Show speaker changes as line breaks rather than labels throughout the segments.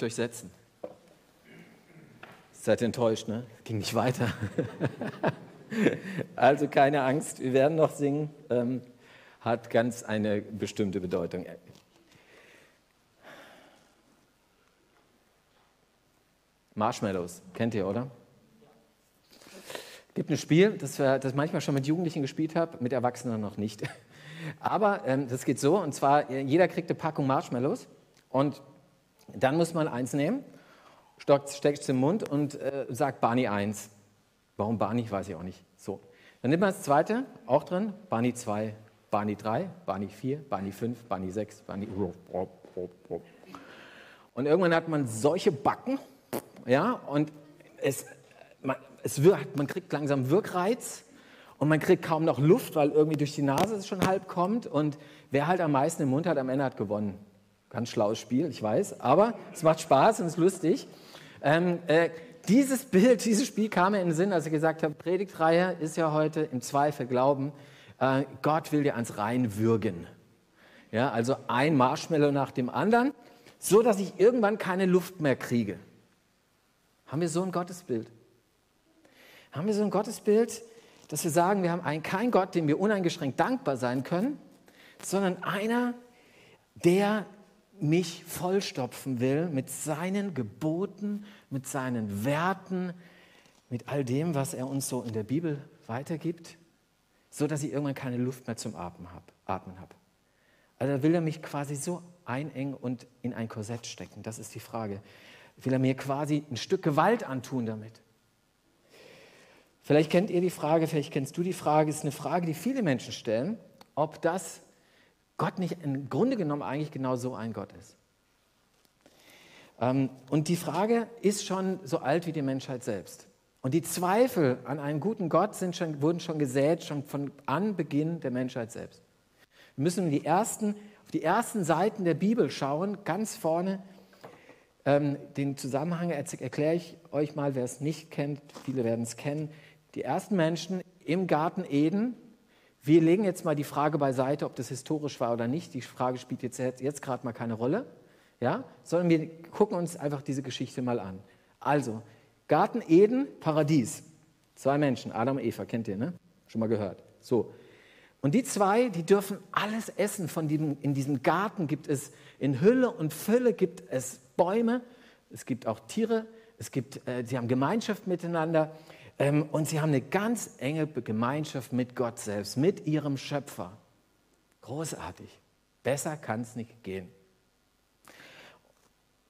durchsetzen. Seid enttäuscht, ne? Ging nicht weiter. also keine Angst, wir werden noch singen. Ähm, hat ganz eine bestimmte Bedeutung. Marshmallows, kennt ihr, oder? Gibt ein Spiel, das, wir, das manchmal schon mit Jugendlichen gespielt habe, mit Erwachsenen noch nicht. Aber ähm, das geht so, und zwar, jeder kriegt eine Packung Marshmallows und dann muss man eins nehmen, steckt es im Mund und äh, sagt Barney 1. Warum Barney, weiß ich auch nicht. So. Dann nimmt man das zweite, auch drin, Barney 2, Barney 3, Barney 4, Barney 5, Barney 6, Barney... Und irgendwann hat man solche Backen, ja, und es, man, es wirkt, man kriegt langsam Wirkreiz und man kriegt kaum noch Luft, weil irgendwie durch die Nase es schon halb kommt und wer halt am meisten im Mund hat, am Ende hat gewonnen. Ganz schlaues Spiel, ich weiß, aber es macht Spaß und ist lustig. Ähm, äh, dieses Bild, dieses Spiel kam mir in den Sinn, als ich gesagt habe, Predigtreihe ist ja heute im Zweifel Glauben. Äh, Gott will dir ans Rein würgen. Ja, also ein Marshmallow nach dem anderen, so dass ich irgendwann keine Luft mehr kriege. Haben wir so ein Gottesbild? Haben wir so ein Gottesbild, dass wir sagen, wir haben einen, keinen Gott, dem wir uneingeschränkt dankbar sein können, sondern einer, der mich vollstopfen will mit seinen Geboten, mit seinen Werten, mit all dem, was er uns so in der Bibel weitergibt, so dass ich irgendwann keine Luft mehr zum Atmen habe. Also will er mich quasi so einengen und in ein Korsett stecken. Das ist die Frage will er mir quasi ein Stück Gewalt antun damit. Vielleicht kennt ihr die Frage, vielleicht kennst du die Frage, ist eine Frage, die viele Menschen stellen, ob das Gott nicht im Grunde genommen eigentlich genau so ein Gott ist. Ähm, und die Frage ist schon so alt wie die Menschheit selbst. Und die Zweifel an einen guten Gott schon, wurden schon gesät, schon von Anbeginn der Menschheit selbst. Wir müssen die ersten, auf die ersten Seiten der Bibel schauen, ganz vorne ähm, den Zusammenhang erkläre ich euch mal, wer es nicht kennt. Viele werden es kennen. Die ersten Menschen im Garten Eden. Wir legen jetzt mal die Frage beiseite, ob das historisch war oder nicht. Die Frage spielt jetzt, jetzt gerade mal keine Rolle. Ja? Sondern wir gucken uns einfach diese Geschichte mal an. Also, Garten Eden, Paradies. Zwei Menschen, Adam und Eva, kennt ihr, ne? Schon mal gehört. So. Und die zwei, die dürfen alles essen von diesem, in diesem Garten gibt es, in Hülle und Fülle gibt es Bäume, es gibt auch Tiere, es gibt, äh, sie haben Gemeinschaft miteinander und sie haben eine ganz enge Gemeinschaft mit Gott selbst, mit ihrem Schöpfer. Großartig. Besser kann es nicht gehen.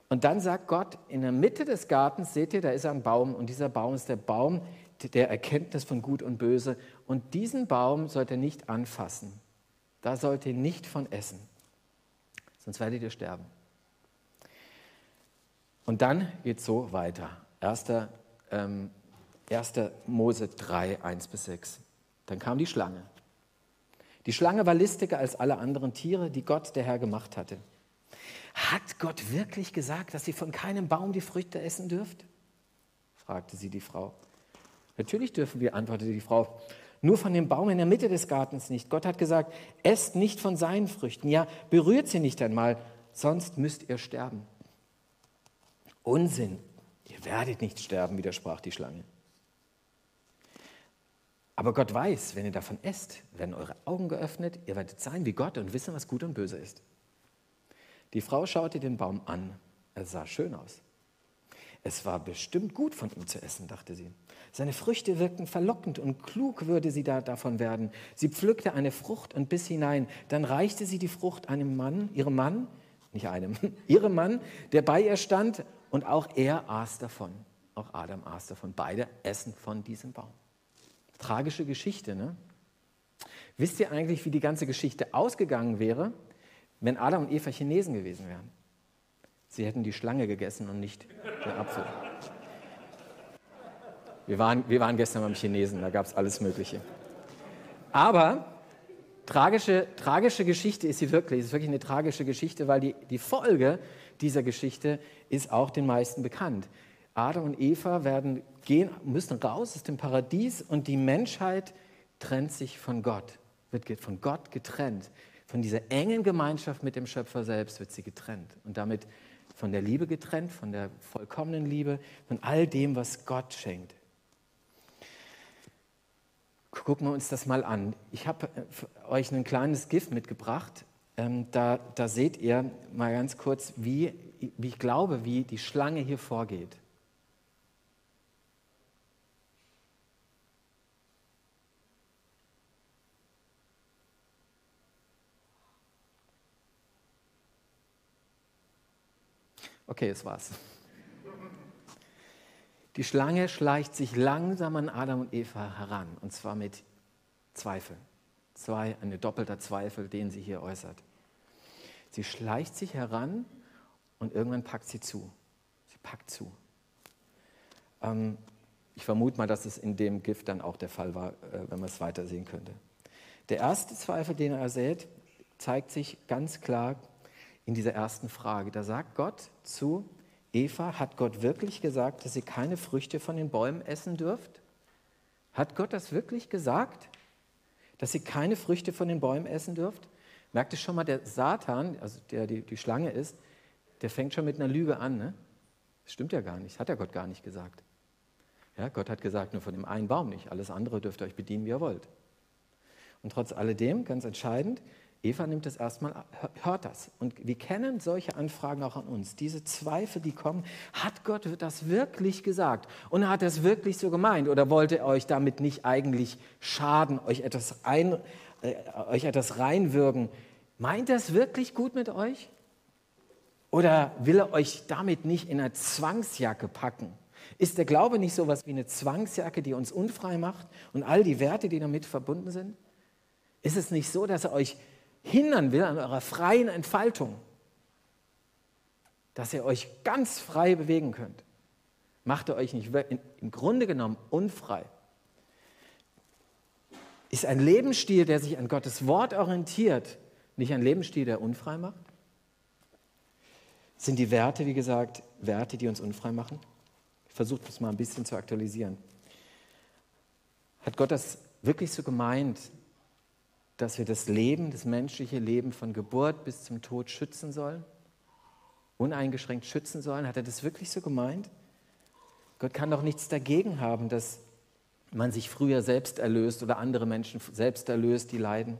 Und dann sagt Gott, in der Mitte des Gartens, seht ihr, da ist ein Baum und dieser Baum ist der Baum der Erkenntnis von Gut und Böse. Und diesen Baum sollt ihr nicht anfassen. Da sollt ihr nicht von essen, sonst werdet ihr sterben. Und dann geht es so weiter. 1. Ähm, 1. Mose 3, 1 bis 6. Dann kam die Schlange. Die Schlange war listiger als alle anderen Tiere, die Gott, der Herr, gemacht hatte. Hat Gott wirklich gesagt, dass ihr von keinem Baum die Früchte essen dürft? fragte sie die Frau. Natürlich dürfen wir, antwortete die Frau. Nur von dem Baum in der Mitte des Gartens nicht. Gott hat gesagt, esst nicht von seinen Früchten. Ja, berührt sie nicht einmal, sonst müsst ihr sterben. Unsinn, ihr werdet nicht sterben, widersprach die Schlange. Aber Gott weiß, wenn ihr davon esst, werden eure Augen geöffnet, ihr werdet sein wie Gott und wissen, was gut und böse ist. Die Frau schaute den Baum an. Er sah schön aus. Es war bestimmt gut von ihm zu essen, dachte sie. Seine Früchte wirkten verlockend und klug würde sie da davon werden. Sie pflückte eine Frucht und biss hinein. Dann reichte sie die Frucht einem Mann, ihrem Mann, nicht einem, ihrem Mann, der bei ihr stand und auch er aß davon. Auch Adam aß davon. Beide essen von diesem Baum. Tragische Geschichte, ne? Wisst ihr eigentlich, wie die ganze Geschichte ausgegangen wäre, wenn Adam und Eva Chinesen gewesen wären? Sie hätten die Schlange gegessen und nicht den Apfel. Wir waren, wir waren gestern beim Chinesen, da gab es alles Mögliche. Aber tragische, tragische Geschichte ist sie wirklich. Es ist wirklich eine tragische Geschichte, weil die, die Folge dieser Geschichte ist auch den meisten bekannt. Adam und Eva werden gehen, müssen raus aus dem Paradies und die Menschheit trennt sich von Gott, wird von Gott getrennt. Von dieser engen Gemeinschaft mit dem Schöpfer selbst wird sie getrennt. Und damit von der Liebe getrennt, von der vollkommenen Liebe, von all dem, was Gott schenkt. Gucken wir uns das mal an. Ich habe äh, euch ein kleines Gift mitgebracht. Ähm, da, da, seht ihr mal ganz kurz, wie, wie ich glaube, wie die Schlange hier vorgeht. Okay, es war's. Die Schlange schleicht sich langsam an Adam und Eva heran, und zwar mit Zweifeln. Zwei, ein doppelter Zweifel, den sie hier äußert. Sie schleicht sich heran und irgendwann packt sie zu. Sie packt zu. Ähm, ich vermute mal, dass es in dem Gift dann auch der Fall war, äh, wenn man es weiter sehen könnte. Der erste Zweifel, den er sät, zeigt sich ganz klar in dieser ersten Frage. Da sagt Gott zu Eva, hat Gott wirklich gesagt, dass ihr keine Früchte von den Bäumen essen dürft? Hat Gott das wirklich gesagt, dass ihr keine Früchte von den Bäumen essen dürft? Merkt ihr schon mal, der Satan, also der die, die Schlange ist, der fängt schon mit einer Lüge an. Ne? Das stimmt ja gar nicht, hat ja Gott gar nicht gesagt. Ja, Gott hat gesagt, nur von dem einen Baum nicht, alles andere dürft ihr euch bedienen, wie ihr wollt. Und trotz alledem, ganz entscheidend, Eva nimmt das erstmal, hört das. Und wir kennen solche Anfragen auch an uns. Diese Zweifel, die kommen, hat Gott das wirklich gesagt? Und hat er es wirklich so gemeint? Oder wollte er euch damit nicht eigentlich schaden, euch etwas, ein, äh, euch etwas reinwirken? Meint er es wirklich gut mit euch? Oder will er euch damit nicht in eine Zwangsjacke packen? Ist der Glaube nicht so etwas wie eine Zwangsjacke, die uns unfrei macht und all die Werte, die damit verbunden sind? Ist es nicht so, dass er euch hindern will an eurer freien Entfaltung, dass ihr euch ganz frei bewegen könnt, macht er euch nicht im Grunde genommen unfrei. Ist ein Lebensstil, der sich an Gottes Wort orientiert, nicht ein Lebensstil, der unfrei macht? Sind die Werte, wie gesagt, Werte, die uns unfrei machen? Ich versuche das mal ein bisschen zu aktualisieren. Hat Gott das wirklich so gemeint, dass wir das Leben, das menschliche Leben von Geburt bis zum Tod schützen sollen? Uneingeschränkt schützen sollen? Hat er das wirklich so gemeint? Gott kann doch nichts dagegen haben, dass man sich früher selbst erlöst oder andere Menschen selbst erlöst, die leiden.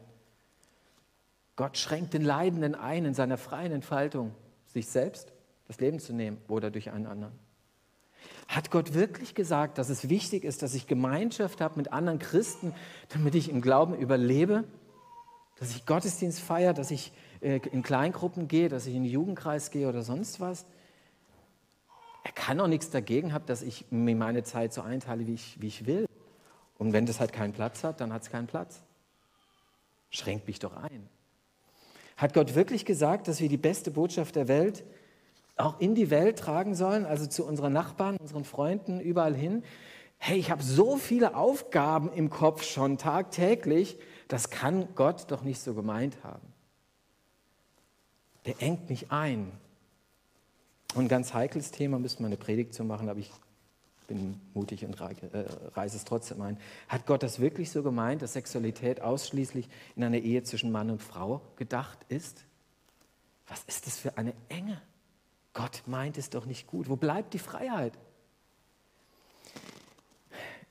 Gott schränkt den Leidenden ein, in seiner freien Entfaltung, sich selbst das Leben zu nehmen oder durch einen anderen. Hat Gott wirklich gesagt, dass es wichtig ist, dass ich Gemeinschaft habe mit anderen Christen, damit ich im Glauben überlebe? Dass ich Gottesdienst feiere, dass ich äh, in Kleingruppen gehe, dass ich in den Jugendkreis gehe oder sonst was. Er kann auch nichts dagegen haben, dass ich mir meine Zeit so einteile, wie ich, wie ich will. Und wenn das halt keinen Platz hat, dann hat es keinen Platz. Schränkt mich doch ein. Hat Gott wirklich gesagt, dass wir die beste Botschaft der Welt auch in die Welt tragen sollen, also zu unseren Nachbarn, unseren Freunden, überall hin? Hey, ich habe so viele Aufgaben im Kopf schon tagtäglich, das kann Gott doch nicht so gemeint haben. Der engt mich ein. Und ein ganz heikles Thema, müsste man eine Predigt zu machen, aber ich bin mutig und äh, reiße es trotzdem ein. Hat Gott das wirklich so gemeint, dass Sexualität ausschließlich in einer Ehe zwischen Mann und Frau gedacht ist? Was ist das für eine Enge? Gott meint es doch nicht gut. Wo bleibt die Freiheit?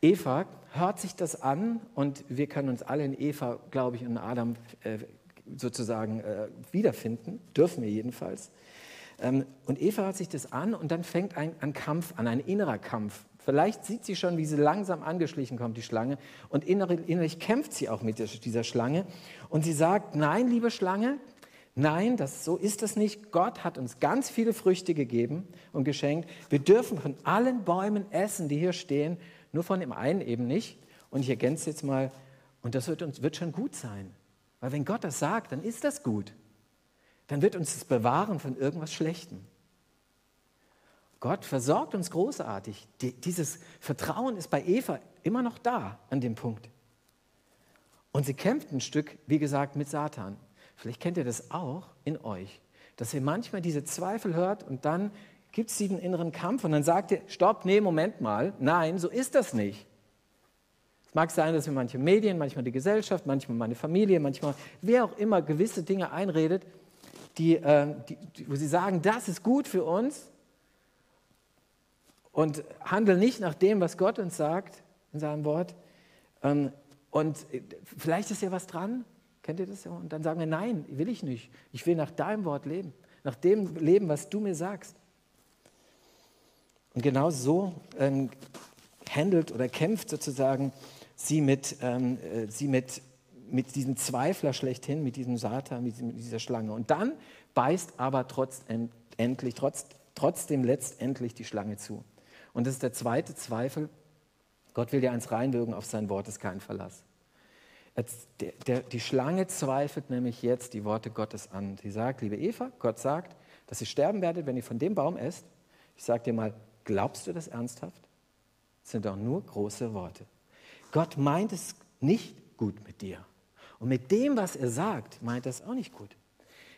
Eva hört sich das an und wir können uns alle in Eva, glaube ich, und Adam äh, sozusagen äh, wiederfinden, dürfen wir jedenfalls. Ähm, und Eva hört sich das an und dann fängt ein, ein Kampf an, ein innerer Kampf. Vielleicht sieht sie schon, wie sie langsam angeschlichen kommt, die Schlange, und innerlich, kämpft sie auch mit dieser Schlange. Und sie sagt, nein, liebe Schlange, Nein, das, so ist es nicht. Gott hat uns ganz viele Früchte gegeben und geschenkt. Wir dürfen von allen Bäumen essen, die hier stehen. Nur von dem einen eben nicht. Und ich ergänze jetzt mal, und das wird uns wird schon gut sein. Weil wenn Gott das sagt, dann ist das gut. Dann wird uns das bewahren von irgendwas Schlechtem. Gott versorgt uns großartig. Die, dieses Vertrauen ist bei Eva immer noch da an dem Punkt. Und sie kämpft ein Stück, wie gesagt, mit Satan. Vielleicht kennt ihr das auch in euch, dass ihr manchmal diese Zweifel hört und dann gibt es diesen inneren Kampf und dann sagt ihr, stopp, nee, Moment mal, nein, so ist das nicht. Es mag sein, dass mir manche Medien, manchmal die Gesellschaft, manchmal meine Familie, manchmal wer auch immer gewisse Dinge einredet, die, äh, die, wo sie sagen, das ist gut für uns und handeln nicht nach dem, was Gott uns sagt in seinem Wort. Ähm, und äh, vielleicht ist ja was dran, kennt ihr das? Und dann sagen wir, nein, will ich nicht. Ich will nach deinem Wort leben, nach dem leben, was du mir sagst. Und genau so ähm, handelt oder kämpft sozusagen sie mit, ähm, äh, sie mit, mit diesem Zweifler schlechthin, mit diesem Satan, mit, dieser Schlange. Und dann beißt aber trotz, endlich, trotz, trotzdem letztendlich die Schlange zu. Und das ist der zweite Zweifel. Gott will ja eins reinwirken, auf sein Wort ist kein Verlass. Der, der, die Schlange zweifelt nämlich jetzt die Worte Gottes an. Sie sagt, liebe Eva, Gott sagt, dass ihr sterben werdet, wenn ihr von dem Baum esst. Ich sage dir mal, glaubst du das ernsthaft? Das sind doch nur große Worte. Gott meint es nicht gut mit dir. Und mit dem, was er sagt, meint er es auch nicht gut.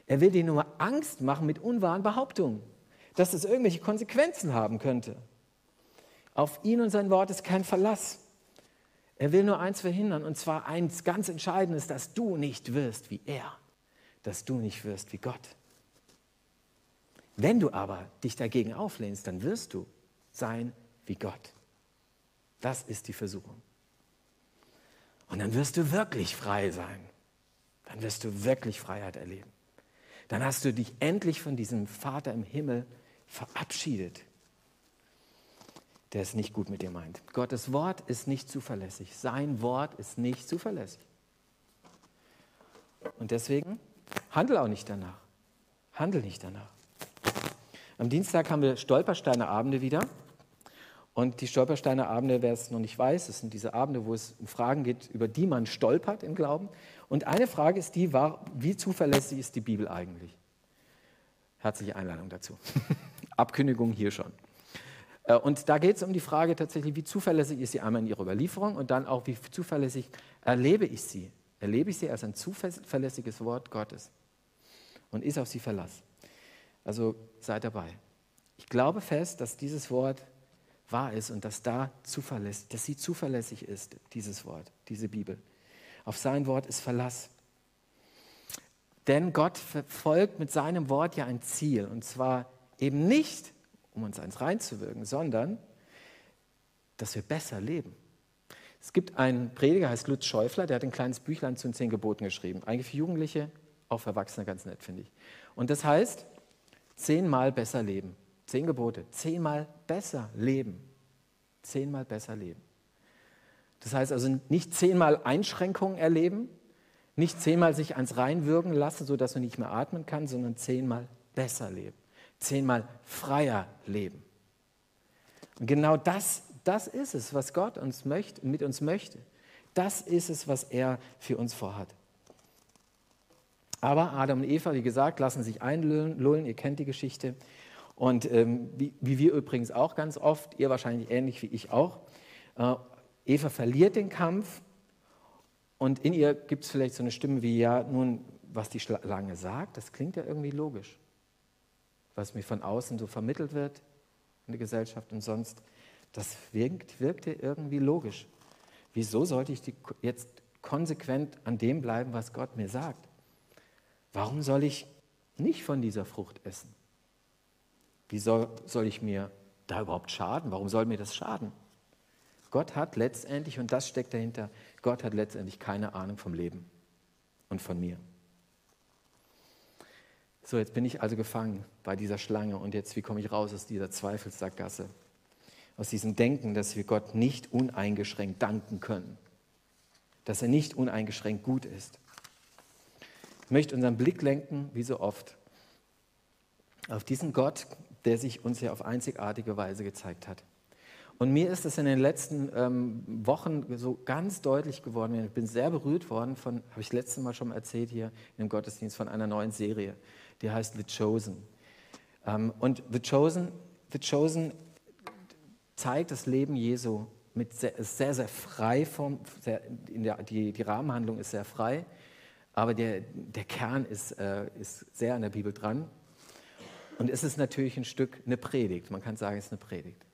Er will dir nur Angst machen mit unwahren Behauptungen, dass es irgendwelche Konsequenzen haben könnte. Auf ihn und sein Wort ist kein Verlass. Er will nur eins verhindern, und zwar eins ganz Entscheidendes, dass du nicht wirst wie er, dass du nicht wirst wie Gott. Wenn du aber dich dagegen auflehnst, dann wirst du sein wie Gott. Das ist die Versuchung. Und dann wirst du wirklich frei sein. Dann wirst du wirklich Freiheit erleben. Dann hast du dich endlich von diesem Vater im Himmel verabschiedet, der es nicht gut mit dir meint. Gottes Wort ist nicht zuverlässig. Sein Wort ist nicht zuverlässig. Und deswegen handel auch nicht danach. Handel nicht danach. Am Dienstag haben wir Stolpersteine Abende wieder. Und die Stolpersteine Abende, wer es noch nicht weiß, das sind diese Abende, wo es um Fragen geht, über die man stolpert im Glauben. Und eine Frage ist die, war, wie zuverlässig ist die Bibel eigentlich? Herzliche Einladung dazu. Abkündigung hier schon. Äh, und da geht es um die Frage tatsächlich, wie zuverlässig ist sie einmal in ihrer Überlieferung und dann auch, wie zuverlässig erlebe ich sie? Erlebe ich sie als ein zuverlässiges Wort Gottes? Und ist auf sie Verlass? Also seid dabei. Ich glaube fest, dass dieses Wort wahr ist und dass, da zuverlässig, dass sie zuverlässig ist, dieses Wort, diese Bibel. Auf sein Wort ist Verlass. Denn Gott verfolgt mit seinem Wort ja ein Ziel. Und zwar eben nicht, um uns eins reinzuwirken, sondern, dass wir besser leben. Es gibt einen Prediger, heißt Lutz Schäufler, der hat ein kleines Büchlein zu den zehn Geboten geschrieben. Eigentlich für Jugendliche, auch für Erwachsene ganz nett, finde ich. Und das heißt, zehnmal besser leben. Zehn Gebote. Zehnmal besser leben. Zehnmal besser leben. Das heißt also nicht zehnmal Einschränkungen erleben, nicht zehnmal sich ans Reinwürgen lassen, sodass man nicht mehr atmen kann, sondern zehnmal besser leben. Zehnmal freier leben. Und genau das, das ist es, was Gott uns möchte, mit uns möchte. Das ist es, was er für uns vorhat. Aber Adam und Eva, wie gesagt, lassen sich einlullen, ihr kennt die Geschichte. Und ähm, wie, wie, wir übrigens auch ganz oft, ihr wahrscheinlich ähnlich wie ich auch, äh, Eva verliert den Kampf und in ihr gibt es vielleicht so eine Stimme wie, ja, nun, was die Schlange sagt, das klingt ja irgendwie logisch. Was mir von außen so vermittelt wird in der Gesellschaft und sonst, das wirkt, wirkte irgendwie logisch. Wieso sollte ich jetzt konsequent an dem bleiben, was Gott mir sagt? Warum soll ich nicht von dieser Frucht essen? Wie soll, soll ich mir da überhaupt schaden? Warum soll mir das schaden? Gott hat letztendlich, und das steckt dahinter, Gott hat letztendlich keine Ahnung vom Leben und von mir. So, jetzt bin ich also gefangen bei dieser Schlange und jetzt, wie komme ich raus aus dieser Zweifelssackgasse? Aus diesem Denken, dass wir Gott nicht uneingeschränkt danken können, dass er nicht uneingeschränkt gut ist. Ich möchte unseren Blick lenken, wie so oft, auf diesen Gott, der sich uns ja auf einzigartige Weise gezeigt hat. Und mir ist es in den letzten ähm, Wochen so ganz deutlich geworden. Ich bin sehr berührt worden von, habe ich letztes Mal schon erzählt hier im Gottesdienst, von einer neuen Serie, die heißt The Chosen. Ähm, und The Chosen, The Chosen zeigt das Leben Jesu mit sehr, sehr, sehr frei, vom, sehr, der, die, die Rahmenhandlung ist sehr frei, aber der, der Kern ist, äh, ist sehr an der Bibel dran. Und es ist natürlich ein Stück eine Predigt. Man kann sagen, es ist eine Predigt.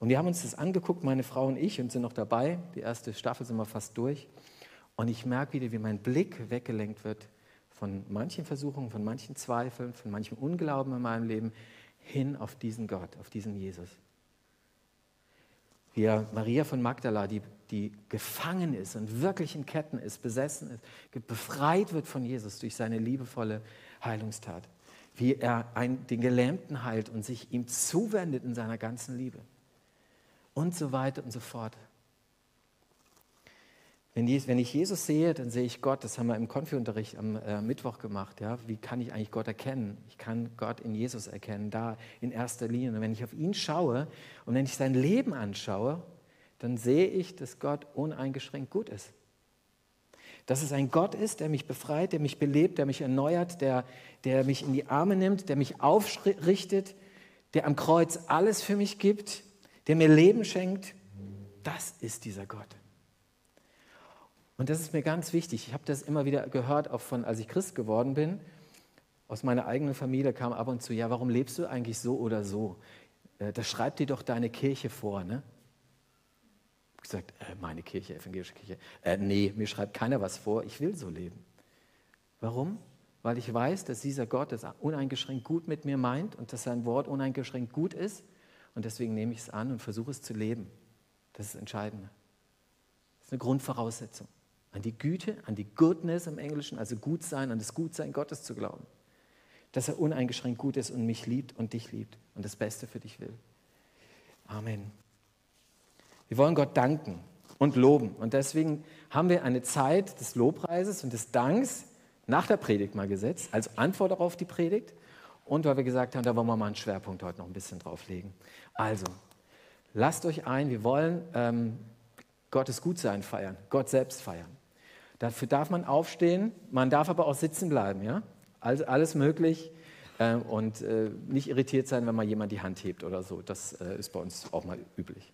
Und wir haben uns das angeguckt, meine Frau und ich, und sind noch dabei. Die erste Staffel sind wir fast durch. Und ich merke wieder, wie mein Blick weggelenkt wird von manchen Versuchungen, von manchen Zweifeln, von manchem Unglauben in meinem Leben hin auf diesen Gott, auf diesen Jesus. Wie Maria von Magdala, die, die gefangen ist und wirklich in Ketten ist, besessen ist, befreit wird von Jesus durch seine liebevolle Heilungstat. Wie er einen, den Gelähmten heilt und sich ihm zuwendet in seiner ganzen Liebe. Und so weiter und so fort. Wenn ich Jesus sehe, dann sehe ich Gott. Das haben wir im Konfi-Unterricht am äh, Mittwoch gemacht. Ja? Wie kann ich eigentlich Gott erkennen? Ich kann Gott in Jesus erkennen, da in erster Linie. Und wenn ich auf ihn schaue und wenn ich sein Leben anschaue, dann sehe ich, dass Gott uneingeschränkt gut ist. Dass es ein Gott ist, der mich befreit, der mich belebt, der mich erneuert, der, der mich in die Arme nimmt, der mich aufrichtet, der am Kreuz alles für mich gibt, der mir Leben schenkt. Das ist dieser Gott. Und das ist mir ganz wichtig. Ich habe das immer wieder gehört, auch von, als ich Christ geworden bin. Aus meiner eigenen Familie kam ab und zu, ja, warum lebst du eigentlich so oder so? Äh, das schreibt dir doch deine Kirche vor, ne? Gesagt, äh, meine Kirche, evangelische Kirche. Äh, nee, mir schreibt keiner was vor, ich will so leben. Warum? Weil ich weiß, dass dieser Gott es uneingeschränkt gut mit mir meint und dass sein Wort uneingeschränkt gut ist. Und deswegen nehme ich es an und versuche es zu leben. Das ist entscheidend. Das ist eine Grundvoraussetzung an die Güte, an die Goodness im Englischen, also Gutsein, an das Gutsein Gottes zu glauben. Dass er uneingeschränkt gut ist und mich liebt und dich liebt und das Beste für dich will. Amen. Wir wollen Gott danken und loben. Und deswegen haben wir eine Zeit des Lobpreises und des Danks nach der Predigt mal gesetzt, als Antwort auf die Predigt. Und weil wir gesagt haben, da wollen wir mal einen Schwerpunkt heute noch ein bisschen drauflegen. Also, lasst euch ein, wir wollen ähm, Gottes Gutsein feiern, Gott selbst feiern. Dafür darf man aufstehen, man darf aber auch sitzen bleiben, ja? Also alles möglich äh, und äh, nicht irritiert sein, wenn mal jemand die Hand hebt oder so. Das äh, ist bei uns auch mal üblich.